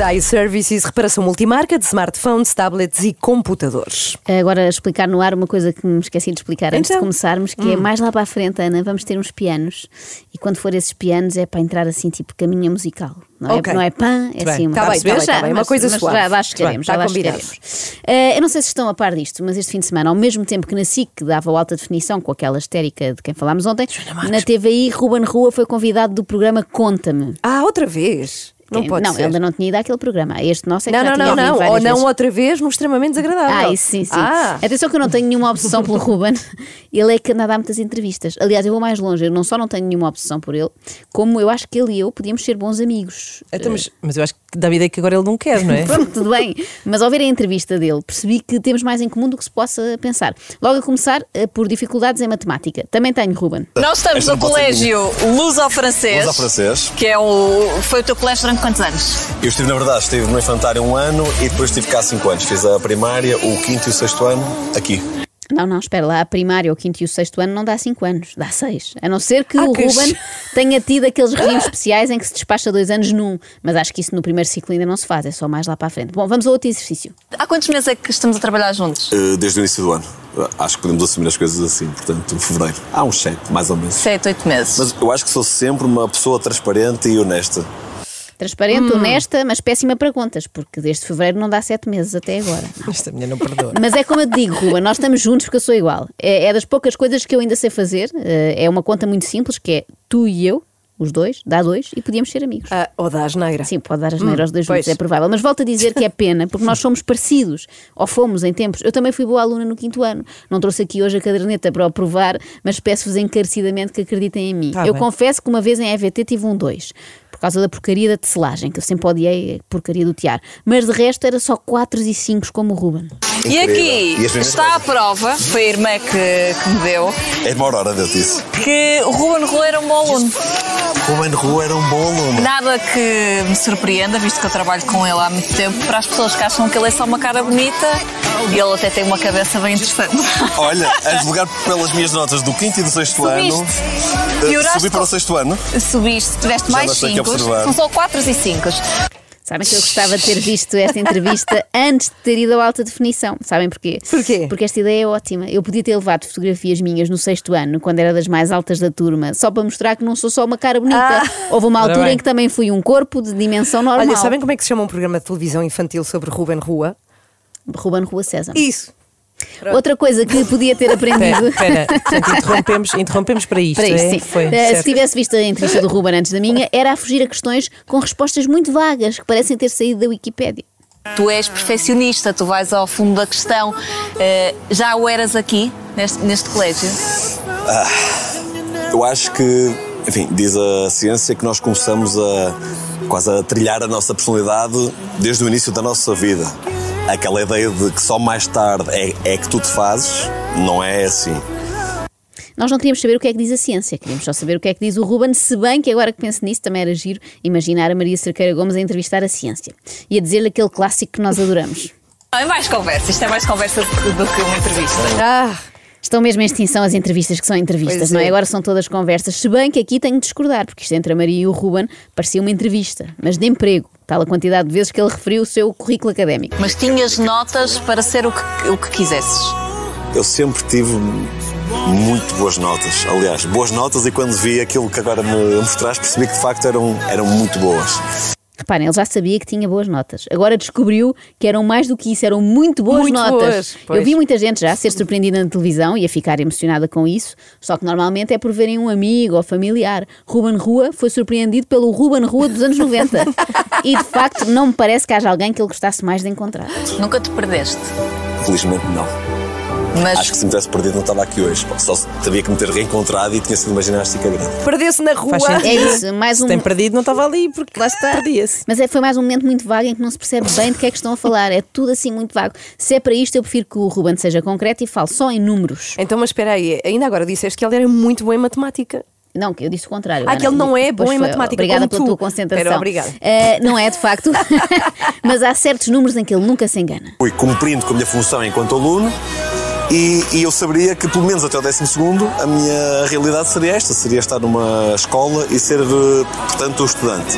iServices, reparação multimarca de smartphones, tablets e computadores. Agora explicar no ar uma coisa que me esqueci de explicar antes de Então? começarmos, que é mais lá para a frente, Ana, vamos ter uns pianos. E quando for esses pianos é para entrar assim, tipo caminha musical. Não, Ok. é, não é pan, é bem. assim uma Tá bem, tá bem, tá bem. Uma mas- coisa mas suave. Já, já Muito chegaremos, já tá lá chegaremos. Eh, eu não sei se estão a par disto, mas este fim de semana, ao mesmo tempo que na SIC dava alta definição com aquela histérica de quem falámos ontem, na TVI, Ruben Rua foi convidado do programa Conta-me. Ah, outra vez? Não pode não, ser. ele ainda não tinha ido àquele programa. Este nosso é que Não, já não, tinha não, não. Ou não vezes. outra vez no extremamente desagradável. Ah, isso sim, sim. Ah, Atenção que eu não tenho nenhuma obsessão pelo Ruben. Ele é que anda a dar muitas entrevistas. Aliás, eu vou mais longe. Eu não só não tenho nenhuma obsessão por ele, como eu acho que ele e eu podíamos ser bons amigos. Então, mas, mas eu acho que dá a ideia que agora ele não quer, não é? Pronto, tudo bem. Mas ao ver a entrevista dele, percebi que temos mais em comum do que se possa pensar. Logo a começar, eh, por dificuldades em matemática. Também tenho, Ruben. Nós estamos Esta no colégio Luso-Francês. Luso-Francês. Que é o. Foi o teu colégio durante quantos anos? Eu estive, na verdade, estive no infantário um ano e depois estive cá cinco anos. Fiz a primária, o quinto e o sexto ano aqui. Não, não, espera lá. A primária, o quinto e o sexto ano não dá 5 anos, dá 6. A não ser que Ah, o que Ruben tenha tido aqueles regimes especiais em que se despacha dois anos num. Mas acho que isso no primeiro ciclo ainda não se faz, é só mais lá para a frente. Bom, vamos a outro exercício. Há quantos meses é que estamos a trabalhar juntos? Eh, Desde o início do ano. Acho que podemos assumir as coisas assim, portanto, fevereiro. Há uns sete, mais ou menos. Sete, oito meses. Mas eu acho que sou sempre uma pessoa transparente e honesta. Transparente, Hum. honesta, mas péssima para contas, porque desde fevereiro não dá 7 meses até agora. Esta mulher não perdoa. Mas é como eu te digo, Ruben, nós estamos juntos porque eu sou igual. É, é das poucas coisas que eu ainda sei fazer. eh, É uma conta muito simples que é tu e eu, os dois, dá dois, e podíamos ser amigos. ah, ou da asneira. Sim, pode dar as neiras aos dois juntos, é provável. Mas volto a dizer que é pena, porque nós somos parecidos, ou fomos em tempos. Eu também fui boa aluna no quinto ano. Não trouxe aqui hoje a caderneta para o provar, mas peço-vos encarecidamente que acreditem em mim. Tá eu bem. confesso que uma vez em EVT tive um 2. Por causa da porcaria da tecelagem, que eu sempre odiei a porcaria do tiar. Mas de resto era só 4 e 5 como o Ruben. E aqui E está a prova, foi a irmã que, que me deu, É de uma hora deu isso. que o Ruben Rua era um bom aluno. O Mano Rua era um bom aluno. Nada que me surpreenda, visto que eu trabalho com ele há muito tempo, para as pessoas que acham que ele é só uma cara bonita, e ele até tem uma cabeça bem interessante. Olha, a julgar pelas minhas notas do quinto e do sexto ano, Subiste. eh, Pioraste subi para o com- sexto ano. Subiste, tiveste Já mais não sei o que 5, observar. são só 4 e 5. Sabem que eu gostava de ter visto esta entrevista antes de ter ido à alta definição. Sabem porquê? Porquê? Porque esta ideia é ótima. Eu podia ter levado fotografias minhas no sexto ano, quando era das mais altas da turma, só para mostrar que não sou só uma cara bonita. Houve uma altura bem. em que também fui um corpo de dimensão normal. Olha, sabem como é que se chama um programa de televisão infantil sobre Ruben Rua? Ruben Rua César. Isso. Outra coisa que podia ter aprendido. Espera, interrompemos, interrompemos para isto. Para isso, é? sim. Foi, certo. se tivesse visto a entrevista do Ruben antes da minha, era a fugir a questões com respostas muito vagas, que parecem ter saído da Wikipédia. Tu és perfeccionista, tu vais ao fundo da questão. Eh, já o eras aqui, neste, neste colégio? Eu acho que, enfim, diz a ciência que nós começamos a quase a trilhar a nossa personalidade desde o início da nossa vida. Aquela ideia de que só mais tarde é, é que tu te fazes, não é assim. Nós não queríamos saber o que é que diz a ciência, queríamos só saber o que é que diz o Ruben, se bem que agora que penso nisso também era giro imaginar a Maria Cerqueira Gomes a entrevistar a ciência e a dizer-lhe aquele clássico que nós adoramos. É mais conversa, isto é mais conversa do que, uma entrevista. Ah, Estão mesmo em extinção as entrevistas que são entrevistas, Pois não é? é. Agora são todas conversas, se bem que aqui tenho de discordar, porque isto entre a Maria e o Ruben parecia uma entrevista, mas de emprego, tal a quantidade de vezes que ele referiu o seu currículo académico. Mas tinhas notas para ser o que, o que quisesses. Eu sempre tive muito boas notas. Aliás, boas notas e quando vi aquilo que agora me mostraste percebi que de facto eram, eram muito boas. Reparem, ele já sabia que tinha boas notas. Agora descobriu que eram mais do que isso, eram muito boas Muito notas. boas. Eu vi muita gente já ser surpreendida na televisão e a ficar emocionada com isso, só que normalmente é por verem um amigo ou familiar. Ruben Rua foi surpreendido pelo Ruben Rua dos anos 90. e de facto não me parece que haja alguém que ele gostasse mais de encontrar. Nunca te perdeste. Felizmente não. Mas Acho que se me tivesse perdido não estava aqui hoje. Só se teria que me ter reencontrado e tinha sido uma ginástica grande. perdeu-se na rua. Faz sentido. É isso, mais Se um. tem perdido, não estava ali porque lá está. Perdia-se. Mas é, foi mais um momento muito vago em que não se percebe bem de que é que estão a falar. É tudo assim muito vago. Se é para isto, eu prefiro que o Ruben seja concreto e fale só em números. Então, mas espera aí, ainda agora disseste que ele era muito bom em matemática. Não, que eu disse o contrário. Ah, que ele não é bom em matemática Obrigada pela tu. tua concentração. Era, obrigada. Eh, não é, de facto. Mas há certos números em que ele nunca se engana. Fui cumprindo com a minha função enquanto aluno e, e eu saberia que, pelo menos até o 12, a minha realidade seria esta: seria estar numa escola e ser, eh, portanto, estudante.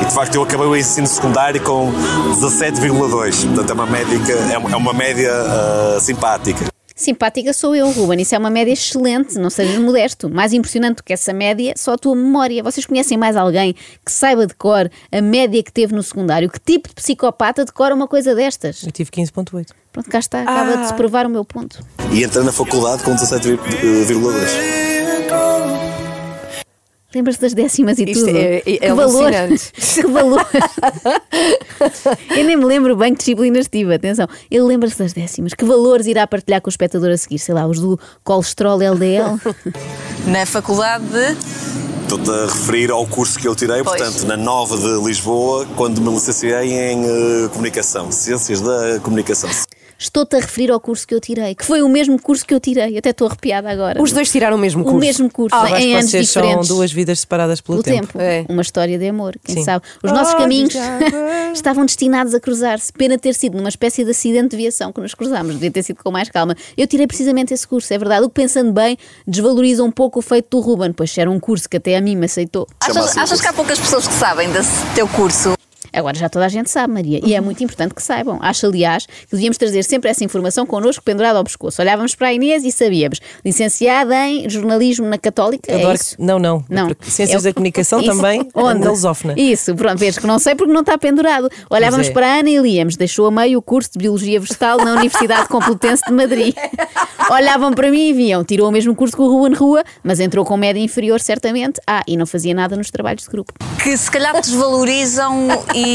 E de facto, eu acabei o ensino secundário com 17,2. Portanto, é uma média, é uma, é média ah, simpática. Simpática sou eu, Ruben. Isso é uma média excelente, não sejas modesto. Mais impressionante do que essa média, só a tua memória. Vocês conhecem mais alguém que saiba de cor a média que teve no secundário? Que tipo de psicopata decora uma coisa destas? Eu tive 15,8. Pronto, cá está, acaba de se provar o meu ponto. E entrei na faculdade com 17,2. Lembras-te das décimas e Isto tudo? é- é que valor! alucinante. que valor! Eu nem me lembro bem que disciplinas tive, atenção. Ele lembra-se das décimas. Que valores irá partilhar com o espectador a seguir? Sei lá, os do colesterol LDL? Na faculdade de. Estou-te a referir ao curso que eu tirei, Pois. portanto, na Nova de Lisboa, quando me licenciei em eh, Comunicação, Ciências da Comunicação. Estou-te a referir ao curso que eu tirei, que foi o mesmo curso que eu tirei. Até estou arrepiada agora. Os dois tiraram o mesmo o curso. mesmo curso, acho em anos vocês são diferentes. duas vidas separadas pelo, pelo tempo. É. Uma história de amor, quem Sim. sabe. Os nossos Oh, caminhos estavam destinados a cruzar-se. Pena ter sido numa espécie de acidente de viação que nos cruzámos. Devia ter sido com mais calma. Eu tirei precisamente esse curso, é verdade. O que pensando bem, desvaloriza um pouco o feito do Ruben, pois se era um curso que até a mim me aceitou. Achas, o achas que há poucas pessoas que sabem desse teu curso? Agora já toda a gente sabe, Maria, e é muito importante que saibam. Acho, aliás, que devíamos trazer sempre essa informação connosco pendurada ao pescoço. Olhávamos para a Inês e sabíamos. Licenciada em jornalismo na Católica, é Adoro isso? que- Não, não. Não. Porque Ciências Eu- da Comunicação Isso. também, Onde? na Lusófona. Isso, pronto, vês que não sei porque não está pendurado. Olhávamos é. para a Ana e líamos, deixou a meio o curso de Biologia Vegetal na Universidade Complutense de Madrid. Olhavam para mim e viam, tirou o mesmo curso que o Ruben Rua, mas entrou com média inferior, certamente. Ah, e não fazia nada nos trabalhos de grupo. Que se calhar desvalorizam e,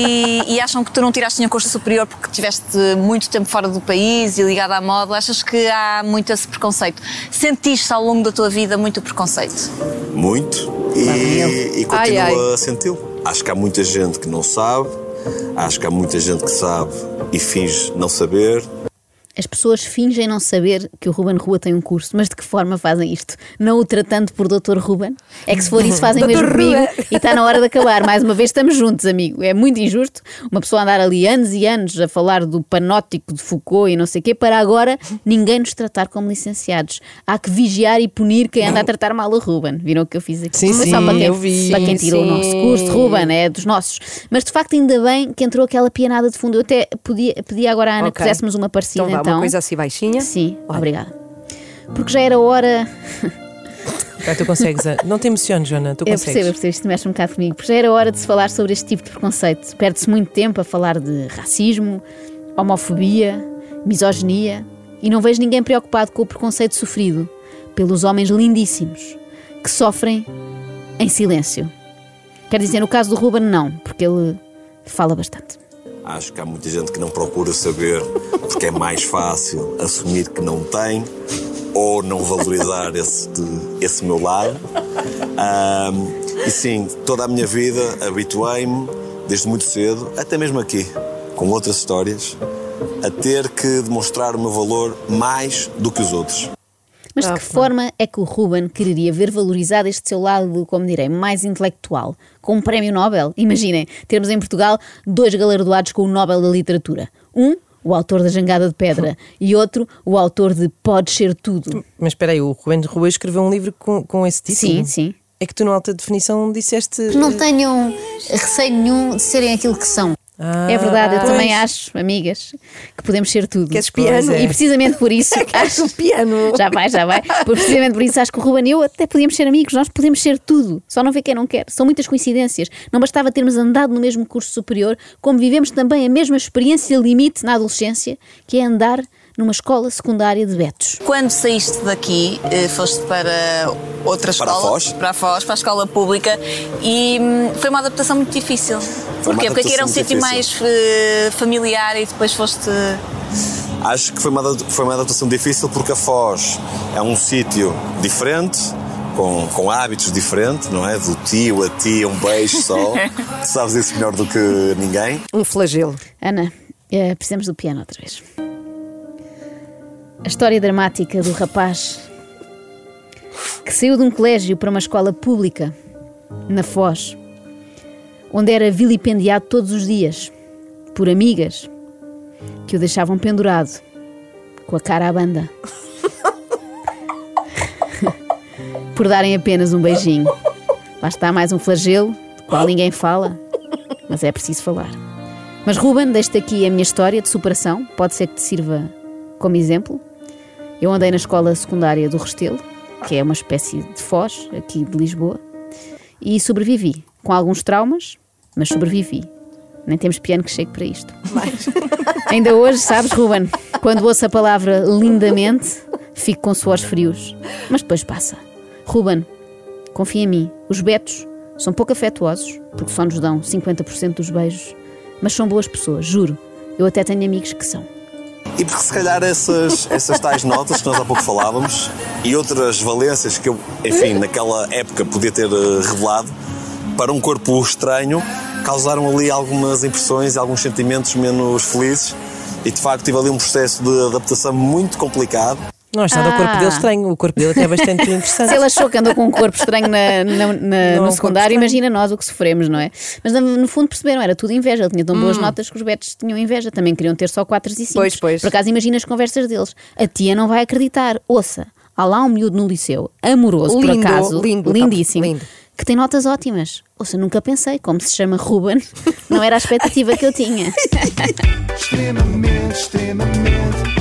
e acham que tu não tiraste nenhum curso superior porque estiveste muito tempo fora do país e ligado à moda. Achas que há muito esse preconceito? Sentiste ao longo da tua vida muito preconceito? Muito e, e Ai, ai. a senti-lo. Acho que há muita gente que não sabe, acho que há muita gente que sabe e finge não saber. As pessoas fingem não saber que o Ruben Rua tem um curso, mas de que forma fazem isto? Não o tratando por Dr. Ruben? É que se for isso, fazem o mesmo comigo Ruben. e está na hora de acabar. Mais uma vez, estamos juntos, amigo. É muito injusto uma pessoa andar ali anos e anos a falar do panótico de Foucault e não sei o quê, para agora ninguém nos tratar como licenciados. Há que vigiar e punir quem anda a tratar mal o Ruben. Viram o que eu fiz aqui? Sim, Foi sim, só para quem, eu vi. Para quem Sim, tirou o sim. nosso curso, Ruben, é dos nossos. Mas de facto, ainda bem que entrou aquela pianada de fundo. Eu até podia, pedia agora à Ana Ok. que fizéssemos uma parecida Então vá, uma coisa assim baixinha. Sim, obrigada. Porque já era hora. Ah, tu consegues. ah, Não te emociones, Joana, tu Eu consegues. percebo, eu percebo, isto mexe um bocado comigo. Porque já era hora de se falar sobre este tipo de preconceito. Perde-se muito tempo a falar de racismo, homofobia, misoginia e não vejo ninguém preocupado com o preconceito sofrido pelos homens lindíssimos que sofrem em silêncio. Quer dizer, no caso do Ruben, não, porque ele fala bastante. Acho que há muita gente que não procura saber porque é mais fácil assumir que não tem ou não valorizar esse, esse meu lado. Ahm, e sim, toda a minha vida habituei-me, desde muito cedo, até mesmo aqui, com outras histórias, a ter que demonstrar o meu valor mais do que os outros. Mas de que forma é que o Ruben quereria ver valorizado este seu lado, como direi, mais intelectual, com um prémio Nobel? Imaginem, termos em Portugal dois galardoados com o Nobel da Literatura. Um, o autor da Jangada de Pedra, e outro, o autor de Pode Ser Tudo. Mas espera aí, o Rubén de Rua escreveu um livro com, com esse título? Sim, sim. É que tu, na alta definição, disseste. não tenham receio nenhum de serem aquilo que são. Ah, é verdade, eu pois. também acho, amigas, que podemos ser tudo. Queres piano? É. E precisamente por isso. Queres acho- piano? Já vai, já vai. Precisamente por isso acho que o Ruben e eu até podíamos ser amigos, nós podemos ser tudo. Só não vê quem não quer. São muitas coincidências. Não bastava termos andado no mesmo curso superior, como vivemos também a mesma experiência limite na adolescência, que é andar numa escola secundária de betos. Quando saíste daqui, eh, foste para outra Para a escola, Foz? para a Foz, para a escola pública, e hum, foi uma adaptação muito difícil. Porquê? Porque aqui era um sítio mais eh, familiar e depois foste. Acho que foi uma, foi uma adaptação difícil porque a Foz é um sítio diferente, com, com hábitos diferentes, não é? Do tio a tia, um beijo só. tu sabes isso melhor do que ninguém. Um flagelo. Ana, eh, precisamos do piano outra vez. A história dramática do rapaz que saiu de um colégio para uma escola pública, na Foz, onde era vilipendiado todos os dias por amigas que o deixavam pendurado, com a cara à banda, por darem apenas um beijinho. Lá está mais um flagelo, do qual ninguém fala, mas é preciso falar. Mas Ruben, deixo-te aqui a minha história de superação, pode ser que te sirva como exemplo. Eu andei na escola secundária do Restelo, que é uma espécie de Foz, aqui de Lisboa, e sobrevivi, com alguns traumas, mas sobrevivi. Nem temos piano que chegue para isto. Ainda hoje, sabes, Ruben, quando ouço a palavra lindamente, fico com suores frios. Mas depois passa. Ruben, confia em mim, os betos são pouco afetuosos, porque só nos dão 50% dos beijos, mas são boas pessoas, juro. Eu até tenho amigos que são. E porque se calhar essas, essas tais notas que nós há pouco falávamos e outras valências que eu, enfim, naquela época podia ter eh, revelado, para um corpo estranho, causaram ali algumas impressões e alguns sentimentos menos felizes. E de facto tive ali um processo de adaptação muito complicado. Não acho nada o corpo Ah. dele estranho. O corpo dele até é bastante Se interessante. ele achou que andou com um corpo estranho na, na- na- no um secundário, imagina nós o que sofremos, não é? Mas no, fundo perceberam, era tudo inveja. Ele tinha tão Hum. boas notas que os betos tinham inveja. Também queriam ter só 4 e 5. Pois, pois. Por acaso imagina as conversas deles. A tia não vai acreditar. Ouça, há lá um miúdo no liceu, amoroso por Lindo, acaso, lindo, lindíssimo, lindo. que tem notas ótimas. Ouça, nunca pensei, como se chama Ruben, não era a expectativa que eu tinha. Extremamente, extremamente.